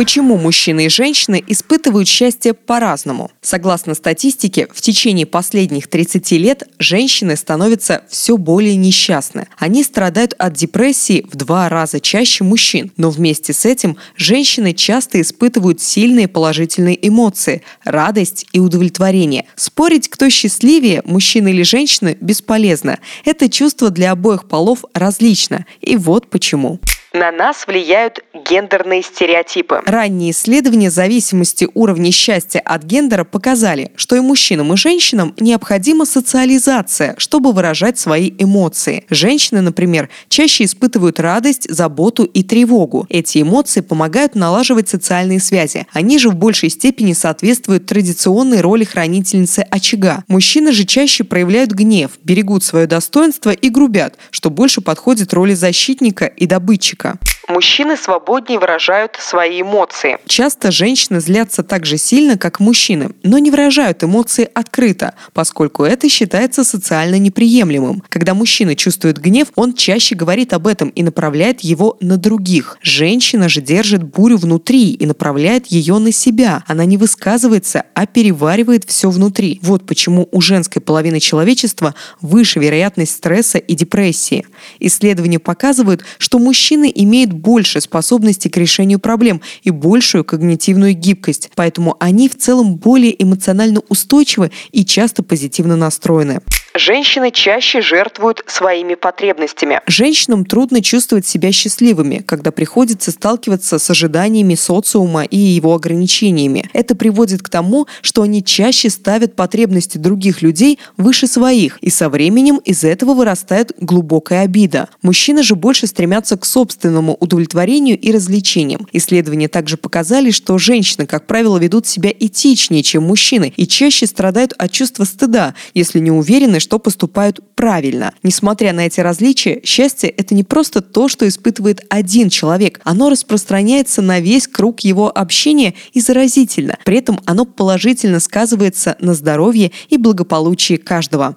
Почему мужчины и женщины испытывают счастье по-разному? Согласно статистике, в течение последних 30 лет женщины становятся все более несчастны. Они страдают от депрессии в два раза чаще мужчин. Но вместе с этим женщины часто испытывают сильные положительные эмоции – радость и удовлетворение. Спорить, кто счастливее, мужчина или женщина, бесполезно. Это чувство для обоих полов различно. И вот почему. На нас влияют гендерные стереотипы. Ранние исследования зависимости уровня счастья от гендера показали, что и мужчинам, и женщинам необходима социализация, чтобы выражать свои эмоции. Женщины, например, чаще испытывают радость, заботу и тревогу. Эти эмоции помогают налаживать социальные связи. Они же в большей степени соответствуют традиционной роли хранительницы очага. Мужчины же чаще проявляют гнев, берегут свое достоинство и грубят, что больше подходит роли защитника и добытчика мальчика. Мужчины свободнее выражают свои эмоции. Часто женщины злятся так же сильно, как мужчины, но не выражают эмоции открыто, поскольку это считается социально неприемлемым. Когда мужчина чувствует гнев, он чаще говорит об этом и направляет его на других. Женщина же держит бурю внутри и направляет ее на себя. Она не высказывается, а переваривает все внутри. Вот почему у женской половины человечества выше вероятность стресса и депрессии. Исследования показывают, что мужчины имеют больше способностей к решению проблем и большую когнитивную гибкость, поэтому они в целом более эмоционально устойчивы и часто позитивно настроены. Женщины чаще жертвуют своими потребностями. Женщинам трудно чувствовать себя счастливыми, когда приходится сталкиваться с ожиданиями социума и его ограничениями. Это приводит к тому, что они чаще ставят потребности других людей выше своих, и со временем из этого вырастает глубокая обида. Мужчины же больше стремятся к собственному удовлетворению и развлечениям. Исследования также показали, что женщины, как правило, ведут себя этичнее, чем мужчины, и чаще страдают от чувства стыда, если не уверены, что поступают правильно. Несмотря на эти различия, счастье – это не просто то, что испытывает один человек. Оно распространяется на весь круг его общения и заразительно. При этом оно положительно сказывается на здоровье и благополучии каждого.